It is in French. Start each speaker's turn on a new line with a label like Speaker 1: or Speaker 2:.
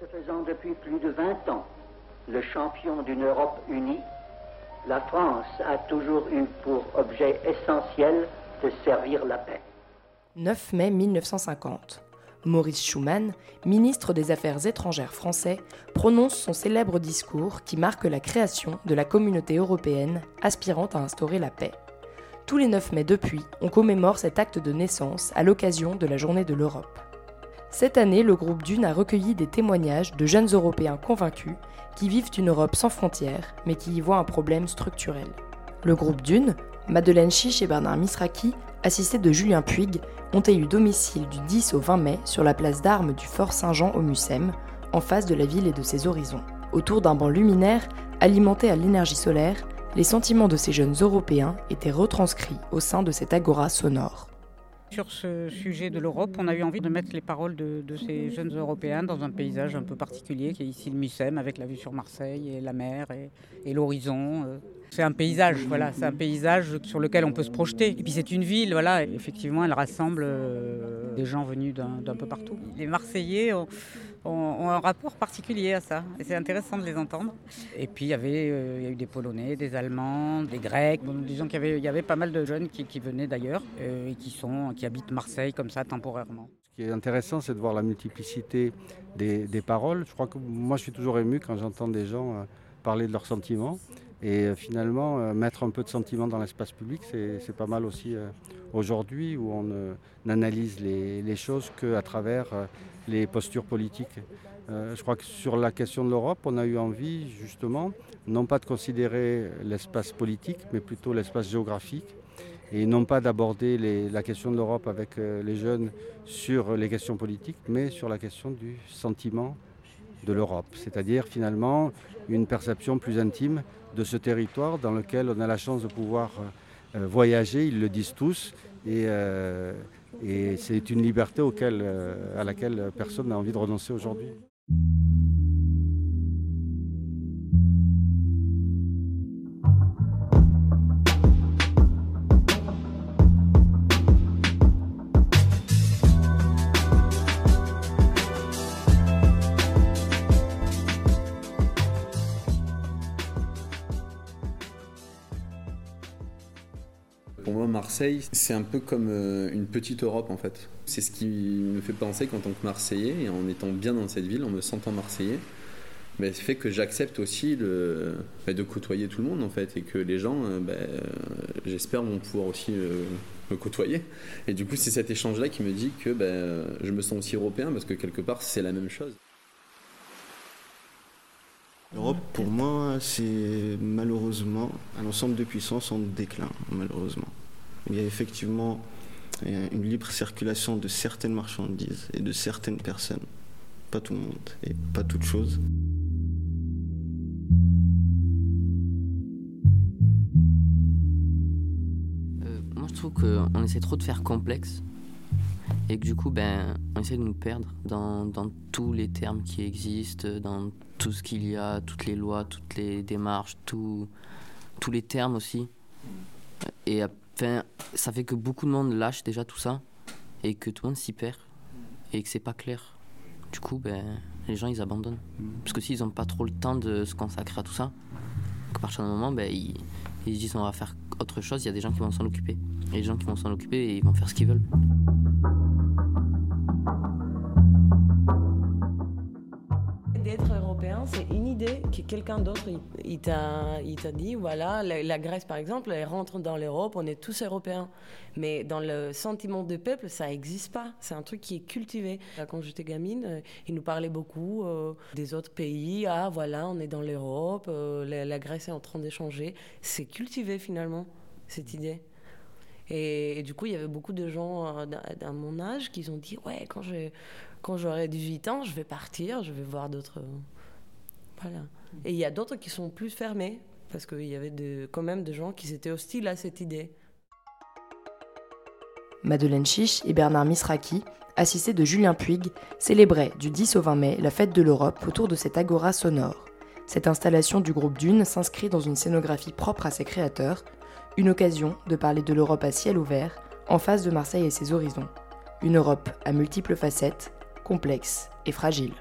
Speaker 1: se faisant depuis plus de 20 ans le champion d'une Europe unie, la France a toujours eu pour objet essentiel de servir la paix.
Speaker 2: 9 mai 1950. Maurice Schumann, ministre des Affaires étrangères français, prononce son célèbre discours qui marque la création de la communauté européenne aspirant à instaurer la paix. Tous les 9 mai depuis, on commémore cet acte de naissance à l'occasion de la Journée de l'Europe. Cette année, le groupe Dune a recueilli des témoignages de jeunes Européens convaincus qui vivent une Europe sans frontières, mais qui y voient un problème structurel. Le groupe Dune, Madeleine Chiche et Bernard Misraki, assistés de Julien Puig, ont élu domicile du 10 au 20 mai sur la place d'armes du Fort Saint-Jean au Mucem, en face de la ville et de ses horizons. Autour d'un banc luminaire, alimenté à l'énergie solaire, les sentiments de ces jeunes Européens étaient retranscrits au sein de cette agora sonore.
Speaker 3: Sur ce sujet de l'Europe, on a eu envie de mettre les paroles de, ces jeunes Européens dans un paysage un peu particulier qui est ici le Mucem avec la vue sur Marseille et la mer et, l'horizon. Euh. C'est un paysage, voilà, c'est un paysage sur lequel on peut se projeter. Et puis c'est une ville, voilà, effectivement, elle rassemble euh, des gens venus d'un peu partout. Les Marseillais ont, ont, un rapport particulier à ça. Et c'est intéressant de les entendre. Et puis il y avait euh, il y a eu des Polonais, des Allemands, des Grecs. disons qu'il y avait, il y avait pas mal de jeunes qui, venaient d'ailleurs euh, et qui, sont, qui habitent Marseille comme ça temporairement.
Speaker 4: Ce qui est intéressant, c'est de voir la multiplicité des, des, paroles. Je crois que moi, je suis toujours ému quand j'entends des gens euh, parler de leurs sentiments. Et finalement, mettre un peu de sentiments dans l'espace public, c'est pas mal aussi aujourd'hui où on n'analyse les, les, choses qu'à travers les postures politiques. Euh, je crois que sur la question de l'Europe, on a eu envie justement, non pas de considérer l'espace politique, mais plutôt l'espace géographique, et non pas d'aborder la question de l'Europe avec euh, les jeunes sur les questions politiques, mais sur la question du sentiment de l'Europe, c'est-à-dire finalement une perception plus intime de ce territoire dans lequel on a la chance de pouvoir euh, voyager, ils le disent tous, et et c'est une liberté euh, à laquelle personne n'a envie de renoncer aujourd'hui.
Speaker 5: Marseille, c'est un peu comme euh, une petite Europe en fait. C'est ce qui me fait penser qu'en tant que Marseillais, en étant bien dans cette ville, en me sentant Marseillais, bah, fait que j'accepte aussi bah, de côtoyer tout le monde en fait, et que les gens, euh, bah, euh, j'espère, vont pouvoir aussi me côtoyer. Et du coup, c'est cet échange-là qui me dit que je me sens aussi européen parce que quelque part, c'est la même chose.
Speaker 6: L'Europe, pour moi, c'est malheureusement un ensemble de puissances en déclin, malheureusement il y a effectivement euh, une libre circulation de certaines marchandises et de certaines personnes. Pas tout le monde et pas toute chose.
Speaker 7: Euh, moi, je trouve qu'on essaie trop de faire complexe et que du coup, ben, on essaie de nous perdre dans, dans tous les termes qui existent, dans tout ce qu'il y a, toutes les lois, toutes les démarches, tout, tous les termes aussi. Et Enfin, ça fait que beaucoup de monde lâche déjà tout ça et que tout le monde s'y perd et que c'est pas clair. Du coup, ben, les gens ils abandonnent. Parce que s'ils n'ont pas trop le temps de se consacrer à tout ça, à partir d'un moment, ben, ils, ils disent on va faire autre chose, il y a des gens qui vont s'en occuper. Et les gens qui vont s'en occuper, ils vont faire ce qu'ils veulent.
Speaker 8: C'est une idée que quelqu'un d'autre il, t'a dit voilà la, Grèce par exemple elle rentre dans l'Europe on est tous européens. Mais dans le sentiment de peuple ça n'existe pas. C'est un truc qui est cultivé. Quand j'étais gamine euh, il nous parlait beaucoup euh, des autres pays. Ah voilà on est dans l'Europe euh, la, Grèce est en train d'échanger. C'est cultivé finalement cette idée et, du coup, il y avait beaucoup de gens à mon âge qui ont dit Ouais, quand, j'aurai 18 ans, je vais partir, je vais voir d'autres et il y a d'autres qui sont plus fermés, parce qu'il y avait quand même des gens qui étaient hostiles à cette idée.
Speaker 2: Madeleine Chiche et Bernard Misraki, assistés de Julien Puig, célébraient du 10 au 20 mai la fête de l'Europe autour de cette agora sonore. Cette installation du groupe Dune s'inscrit dans une scénographie propre à ses créateurs, une occasion de parler de l'Europe à ciel ouvert, en face de Marseille et ses horizons. Une Europe à multiples facettes, complexe et fragile.